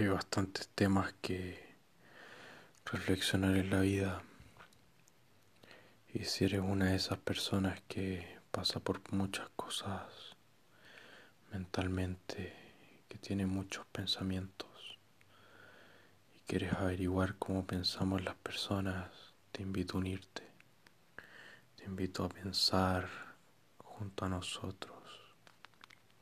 hay bastantes temas que reflexionar en la vida. Y si eres una de esas personas que pasa por muchas cosas mentalmente, que tiene muchos pensamientos y quieres averiguar cómo pensamos las personas, te invito a unirte. Te invito a pensar junto a nosotros